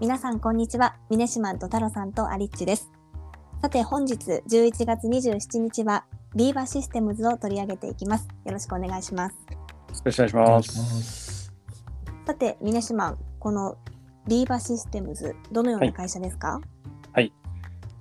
皆さんこんにちは。ミネシマンとタロさんとアリッチです。さて本日11月27日はビーバシステムズを取り上げていきます。よろしくお願いします。よろしくお願いします。さてミネシマン、このビーバシステムズ、どのような会社ですか、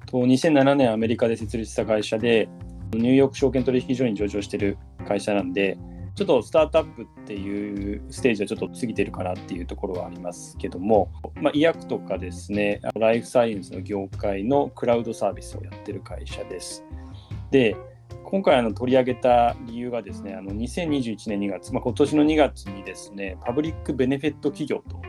と2007年アメリカで設立した会社で、ニューヨーク証券取引所に上場している会社なんで、ちょっとスタートアップっていうステージはちょっと過ぎてるかなっていうところはありますけども、まあ、医薬とかですね、ライフサイエンスの業界のクラウドサービスをやってる会社です。で、今回あの取り上げた理由がですね、あの2021年2月、まあ、今年の2月にですね、パブリックベネフィット企業と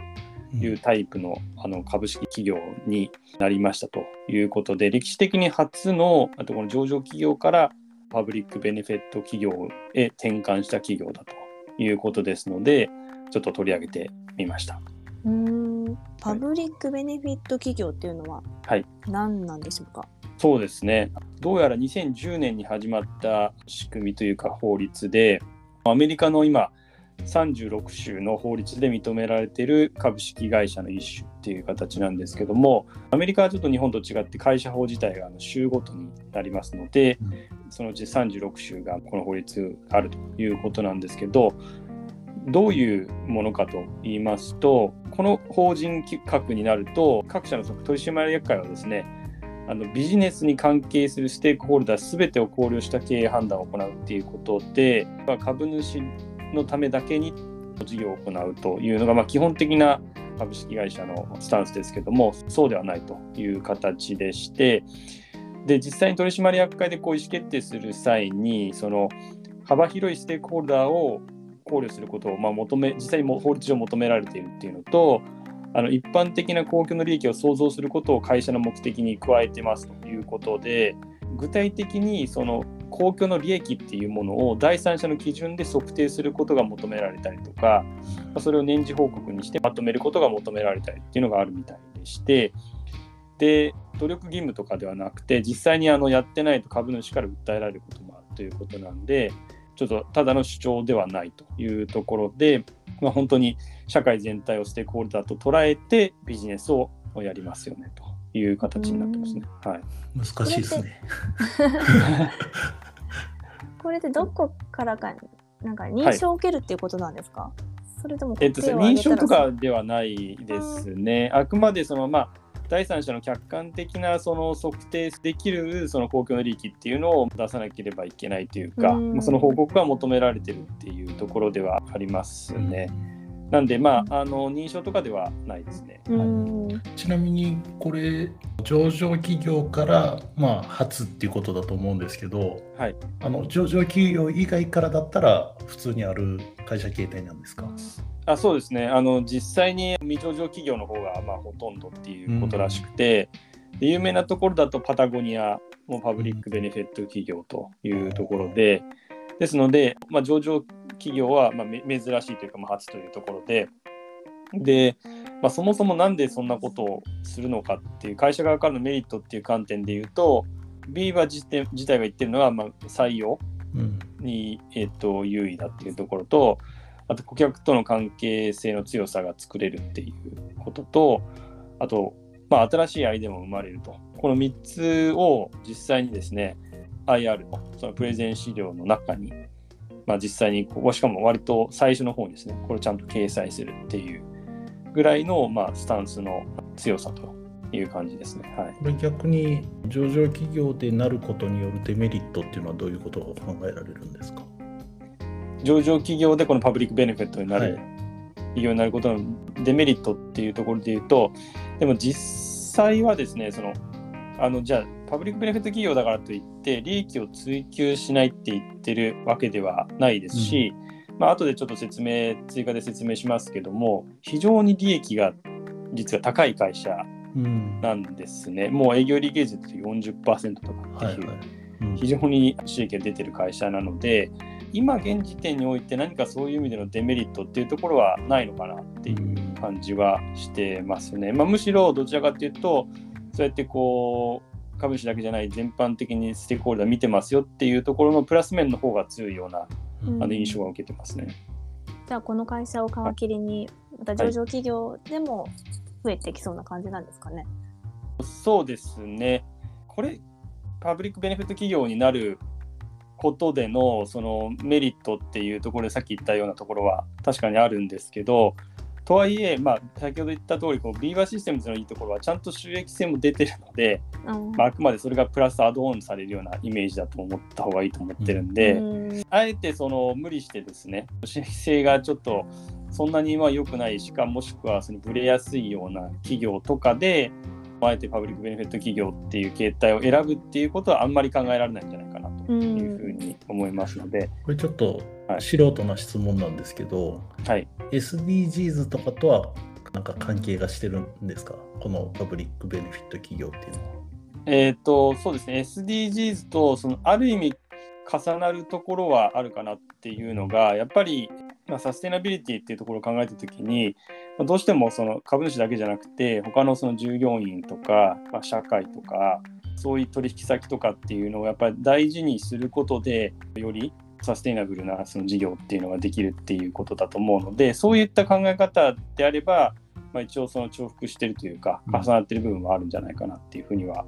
いうタイプのあの株式企業になりましたということで、歴史的に初のあとこの上場企業からパブリックベネフィット企業へ転換した企業だということですので、ちょっと取り上げてみました。うーん、パブリックベネフィット企業っていうのははい。何なんでしょうか、そうですね。どうやら2010年に始まった仕組みというか法律で、アメリカの今、36州の法律で認められている株式会社の一種っていう形なんですけども、アメリカはちょっと日本と違って会社法自体があの州ごとになりますので、そのうち36州がこの法律あるということなんですけど、どういうものかと言いますと、この法人格になると、各社の取締役会はですね、あのビジネスに関係するステークホルダーすべてを考慮した経営判断を行うっていうことで、株主のためだけに事業を行うというのが、まあ、基本的な株式会社のスタンスですけどもそうではないという形でしてで実際に取締役会でこう意思決定する際にその幅広いステークホルダーを考慮することをまあ求め実際に法律上求められているっていうのとあの一般的な公共の利益を創造することを会社の目的に加えてますということで具体的にその公共の利益っていうものを第三者の基準で測定することが求められたりとかそれを年次報告にしてまとめることが求められたりっていうのがあるみたいでしてで努力義務とかではなくて実際にあのやってないと株主から訴えられることもあるということなんでちょっとただの主張ではないというところで、まあ、本当に社会全体をステークホルダーと捉えてビジネスをやりますよねという形になってますね。はい、難しいですね。これって どこからかなんか認証を受けるっていうことなんですか、それともえっと、認証とかではないですね。あくまでその、まあ、第三者の客観的なその測定できるその公共の利益っていうのを出さなければいけないというか、うんまあその報告が求められてるっていうところではありますね。なんで、まあ、あの認証とかではないですね。うーんちなみにこれ上場企業からまあ初っていうことだと思うんですけど、はいあの上場企業以外からだったら普通にある会社形態なんですか？あそうですね。あの実際に未上場企業の方がまあほとんどっていうことらしくて、で有名なところだとパタゴニアもパブリックベネフィット企業というところで、ですので、まあ、上場企業はまあめ珍しいというか、まあ、初というところでで、まあ、そもそもなんでそんなことをするのかっていう会社側からのメリットっていう観点で言うとビーバー自体自体が言ってるのはまあ採用うん。に、えっと優位だっていうところとあと顧客との関係性の強さが作れるっていうこととあと、まあ、新しいアイデアも生まれるとこの3つを実際にですね IR のそのプレゼン資料の中に、まあ、実際にここしかも割と最初の方にですねこれちゃんと掲載するっていうぐらいの、まあ、スタンスの強さという感じですね。はいこれ逆に上場企業でなることによるデメリットっていうのはどういうことが考えられるんですか？上場企業でこのパブリックベネフィットになる、はい。企業になることのデメリットっていうところで言うと、でも実際はですね、そのあのじゃあ、パブリックベネフィット企業だからといって、利益を追求しないって言ってるわけではないですし、まあ後でちょっと説明、追加で説明しますけども、非常に利益が実は高い会社うん。なんですね。もう営業利益率って40%とかっていう、はいはい。うん。非常に収益が出てる会社なので、今現時点において何かそういう意味でのデメリットっていうところはないのかなっていう感じはしてますね。まあ、むしろどちらかというと、そうやってこう、株主だけじゃない全般的にステークホルダー見てますよっていうところのプラス面の方が強いようなうんあの印象は受けてますね。じゃあこの会社を皮切りにまた上場企業でも増えてきそうな感じなんですかね？そうですね。これ、パブリックベネフィット企業になることでのそのメリットっていうところでさっき言ったようなところは確かにあるんですけど、とはいえ、まあ、先ほど言った通りこり、ビーバーシステムズのいいところは、ちゃんと収益性も出てるので、うん、まあ、あくまでそれがプラスアドオンされるようなイメージだと思った方がいいと思ってるんで、うん、あえてその無理してですね、収益性がちょっとそんなに良くないしかもしくはそのブレやすいような企業とかで、あえてパブリックベネフィット企業っていう形態を選ぶっていうことはあんまり考えられないんじゃないかなというふうに思いますので。これちょっと素人な質問なんですけど、はい、SDGs とかとはなんか関係がしてるんですか？このパブリックベネフィット企業っていうのは。えっ、とそうですね。SDGs とそのある意味重なるところはあるかなっていうのがやっぱりまあ、サステナビリティっていうところを考えた時に、まあ、どうしてもその株主だけじゃなくて他のその従業員とか、まあ、社会とかそういう取引先とかっていうのをやっぱり大事にすることでよりサステイナブルなその事業っていうのができるっていうことだと思うのでそういった考え方であれば、まあ、一応その重複してるというか重なってる部分はあるんじゃないかなっていうふうには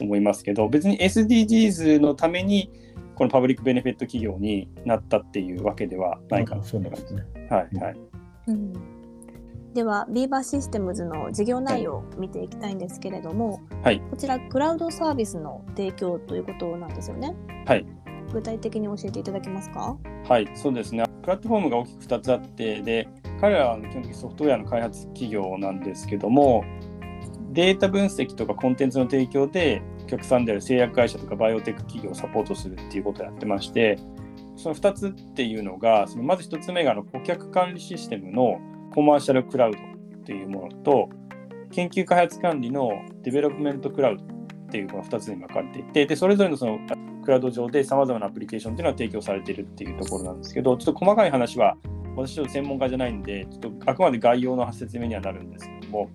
思いますけど別に SDGs のためにこの public benefit 企業になったっていうわけではないかな。と思います。ね、はいはい、うん、では、 Veeva Systems の事業内容を見ていきたいんですけれども、はい、こちら、クラウドサービスの提供ということなんですよね？はい、具体的に教えていただけますか？はい、そうですね。プラットフォームが大きく2つあって、で彼らは基本的にソフトウェアの開発企業なんですけども、データ分析とかコンテンツの提供でお客さんである製薬会社とかバイオテック企業をサポートするっていうことをやってまして、その2つっていうのが、そのまず1つ目があの顧客管理システムのコマーシャルクラウドっていうものと、研究開発管理のDevelopment Cloud っていうこの2つに分かれていて、でそれぞれのそのクラウド上でさまざまなアプリケーションっていうのは提供されているっていうところなんですけど、ちょっと細かい話は私ちょっと専門家じゃないんで、ちょっとあくまで概要の説明にはなるんですけども、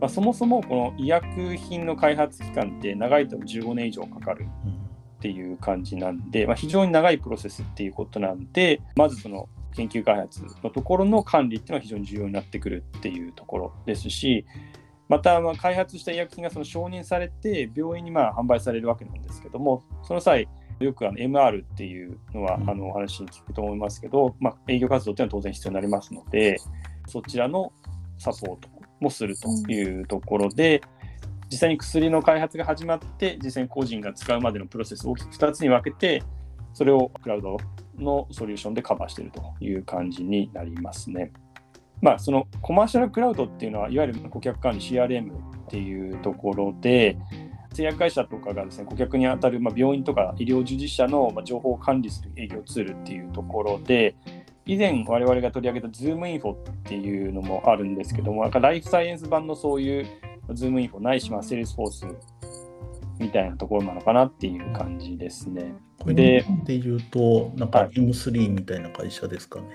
まあ、そもそもこの医薬品の開発期間って長いと15年以上かかるっていう感じなんで、まあ、非常に長いプロセスっていうことなんでまずその研究開発のところの管理っていうのは非常に重要になってくるっていうところですしまたま開発した医薬品がその承認されて病院にまあ販売されるわけなんですけどもその際よくあの MR っていうのはあのお話に聞くと思いますけど、まあ、営業活動っていうのは当然必要になりますのでそちらのサポートもするというところで、実際に薬の開発が始まって実際に個人が使うまでのプロセスを大きく2つに分けてそれをクラウドのソリューションでカバーしているという感じになりますね。まあ、その Commercial Cloud っていうのはいわゆる顧客管理 CRM っていうところで製薬会社とかがですね顧客に当たる、ま、病院とか医療従事者の情報を管理する営業ツールっていうところで以前我々が取り上げた Zoom インフォっていうのもあるんですけども、なんかライフサイエンス版のそういう Zoom インフォないし、まあ、セールスフォースみたいなところなのかなっていう感じですね。で、でいうと、なんか M3 みたいな会社ですかね。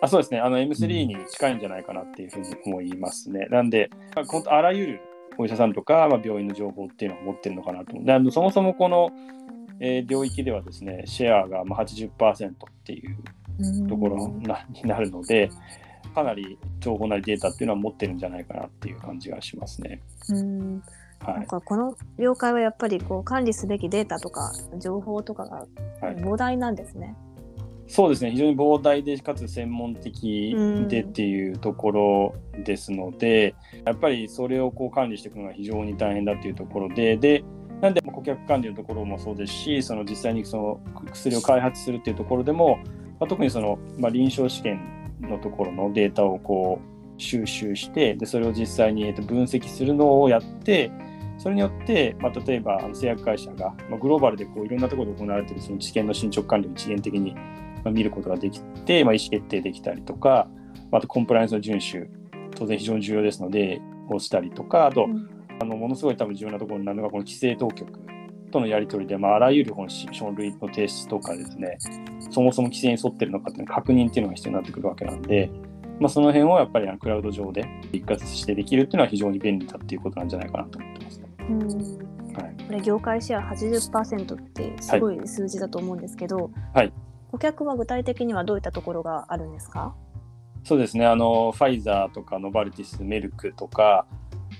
あそうですね、あの M3 に近いんじゃないかなっていうふうに思いますね。なんで、本当あらゆるお医者さんとか、まあ、病院の情報っていうのを持ってるのかなと。であのそもそもこの、えー、領域ではですね、シェアがまあ80%っていうところなになるので、かなり情報なりデータっていうのは持ってるんじゃないかなっていう感じがしますね。うんはい、なんかこの業界はやっぱりこう管理すべきデータとか情報とかが膨大なんですね。はい、そうですね。非常に膨大でかつ専門的でっていうところですので、やっぱりそれをこう管理していくのが非常に大変だっていうところででなんで顧客管理のところもそうですしその実際にその薬を開発するっていうところでもまあ、特にその、まあ、臨床試験のところのデータをこう収集してでそれを実際に分析するのをやってそれによって、まあ、例えば製薬会社が、まあ、グローバルでこういろんなところで行われているその治験の進捗管理を一元的に見ることができて、まあ、意思決定できたりとかあとコンプライアンスの遵守当然非常に重要ですのでをしたりとかあと、うん、あのものすごい多分重要なところになるのがこの規制当局とのやり取りで、まあ、あらゆる本書類の提出とかですねそもそも規制に沿ってるのかっていうの確認っていうのが必要になってくるわけなんで、まあ、その辺をやっぱりクラウド上で一括してできるっていうのは非常に便利だっていうことなんじゃないかなと思ってます、ね。これ業界シェア80%ってすごい数字だと思うんですけど、はい、顧客は具体的にはどういったところがあるんですか？そうですね。あのファイザーとかノバルティスメルクとか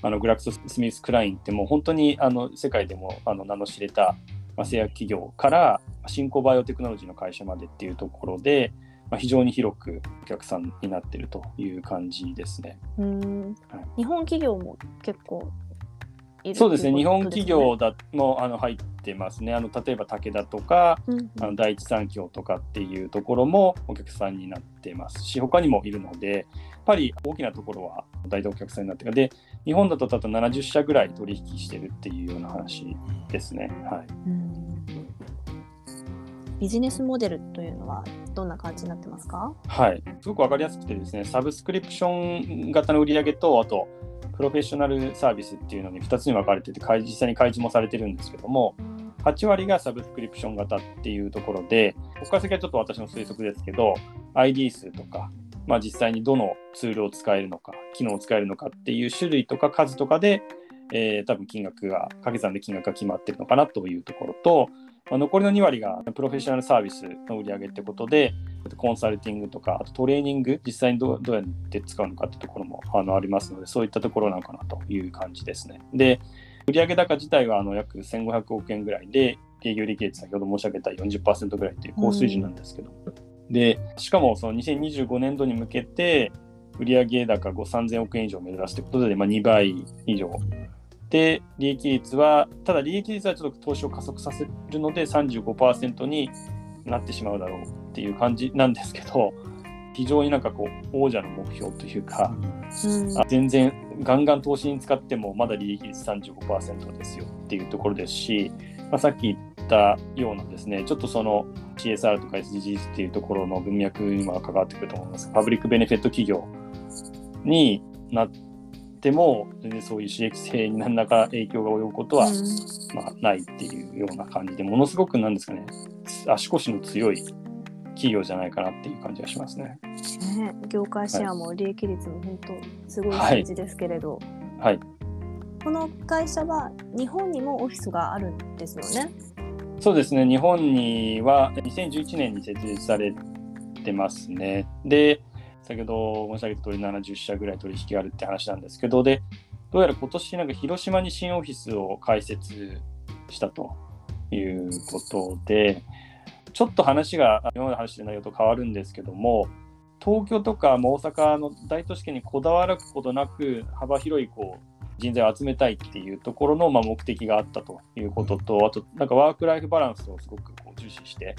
あのグラクソ・スミス・クラインってもう本当にあの世界でもあの名の知れた、まあ、製薬企業から新興バイオテクノロジーの会社までっていうところで、まあ、非常に広くお客さんになってるという感じですね。うん、はい、日本企業も結構そうですね、日本企業だもあの入ってますね。あの例えば武田とか、うん、あの第一三共とかっていうところもお客さんになってますし、他にもいるので、やっぱり大きなところは大体お客さんになってる。で、日本だとたと70社ぐらい取引してるっていうような話ですね。はい、ビジネスモデルというのはどんな感じになってますか？はい、すごく分かりやすくてですね、サブスクリプション型の売上と、あとプロフェッショナルサービスっていうのに2つに分かれてて、実際に開示もされてるんですけども、8割がサブスクリプション型っていうところで、ここから先はちょっと私の推測ですけど、ID 数とか、まあ、実際にどのツールを使えるのか、機能を使えるのかっていう種類とか数とかで、えー、多分金額が、掛け算で金額が決まってるのかなというところと、まあ、残りの2割がプロフェッショナルサービスの売り上げってことで、コンサルティングとか、あとトレーニング、実際にどうやって使うのかってところもあのありますので、そういったところなのかなという感じですね。で、売上高自体はあの約1500億円ぐらいで、営業利益率先ほど申し上げた40%ぐらいという高水準なんですけど、うん、で、しかもその2025年度に向けて、売上高5、3000億円以上を目指すということで、まあ、2倍以上で、利益率は、ただ利益率はちょっと投資を加速させるので35%になってしまうだろうっていう感じなんですけど、非常になんかこう、王者の目標というか、うん、全然ガンガン投資に使ってもまだ利益率35%ですよっていうところですし、まあ、さっき言ったようなですね、ちょっとその CSR とか SDGs っていうところの文脈にも関わってくると思います。パブリックベネフィット企業になってても全然そういう刺激性に何らか影響が及ぶことは、うん、まあ、ないっていうような感じでものすごくなんですかね足腰の強い企業じゃないかなっていう感じがしますね。ね業界シェアも利益率も本当すごい感じですけれど、はい、はい、この会社は日本にもオフィスがあるんですよね。そうですね日本には2011年に設立されてますね。で先ほど申し上げた通り70社ぐらい取引があるって話なんですけど、で、どうやら今年なんか広島に新オフィスを開設したということで、ちょっと話が今まで話してる内容と変わるんですけども、東京とか大阪の大都市圏にこだわることなく幅広いこう人材を集めたいっていうところのま目的があったということと、あとなんかワークライフバランスをすごくこう重視して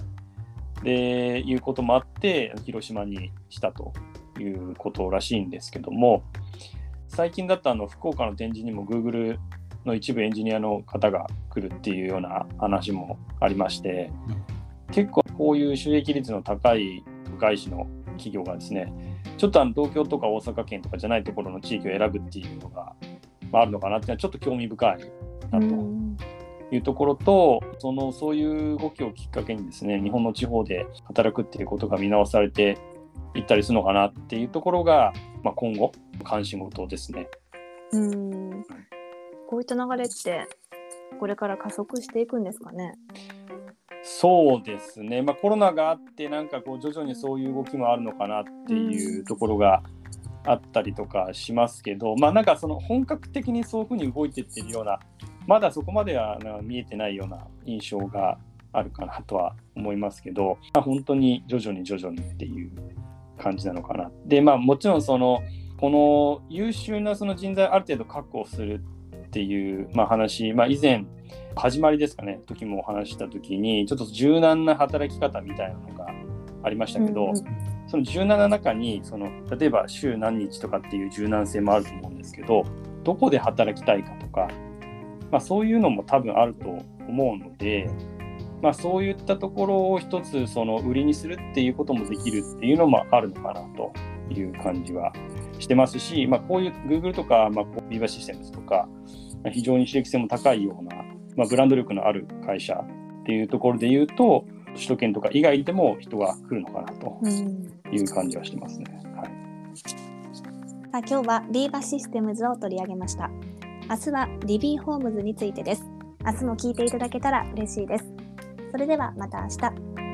でいうこともあって広島にしたと。いうことらしいんですけども最近だとあの福岡の展示にも Google の一部エンジニアの方が来るっていうような話もありまして、結構こういう収益率の高い外資の企業がですねちょっとあの東京とか大阪県とかじゃないところの地域を選ぶっていうのが、まあ、あるのかなっていうのはちょっと興味深いなというところと、そのそういう動きをきっかけにですね日本の地方で働くっていうことが見直されていったりするのかなっていうところが、まあ、今後関心事ですね。うん。こういった流れってこれから加速していくんですかね？そうですね、まあ、コロナがあってなんかこう徐々にそういう動きもあるのかなっていうところがあったりとかしますけど、まあなんかその本格的にそういうふうに動いていってるようなまだそこまでは見えてないような印象があるかなとは思いますけど、まあ、本当に徐々に徐々にっていう感じなのかな。で、まあもちろんその、この優秀なその人材ある程度確保するっていう、まあ、話、まあ、以前、始まりですかね、時もお話した時に、ちょっと柔軟な働き方みたいなのがありましたけど、うんうん、その柔軟な中にその、例えば週何日とかっていう柔軟性もあると思うんですけど、どこで働きたいかとか、まあ、そういうのも多分あると思うので、まあ、そういったところを一つその売りにするっていうこともできるっていうのもあるのかなという感じはしてますし、まあ、こういう Google とか、まあ、ビバシステムズとか非常に刺激性も高いような、まあ、ブランド力のある会社っていうところで言うと首都圏とか以外でも人が来るのかなという感じはしてますね。はい、さあ今日は Veeva Systems を取り上げました。明日はリビーホームズについてです。明日も聞いていただけたら嬉しいです。それではまた明日。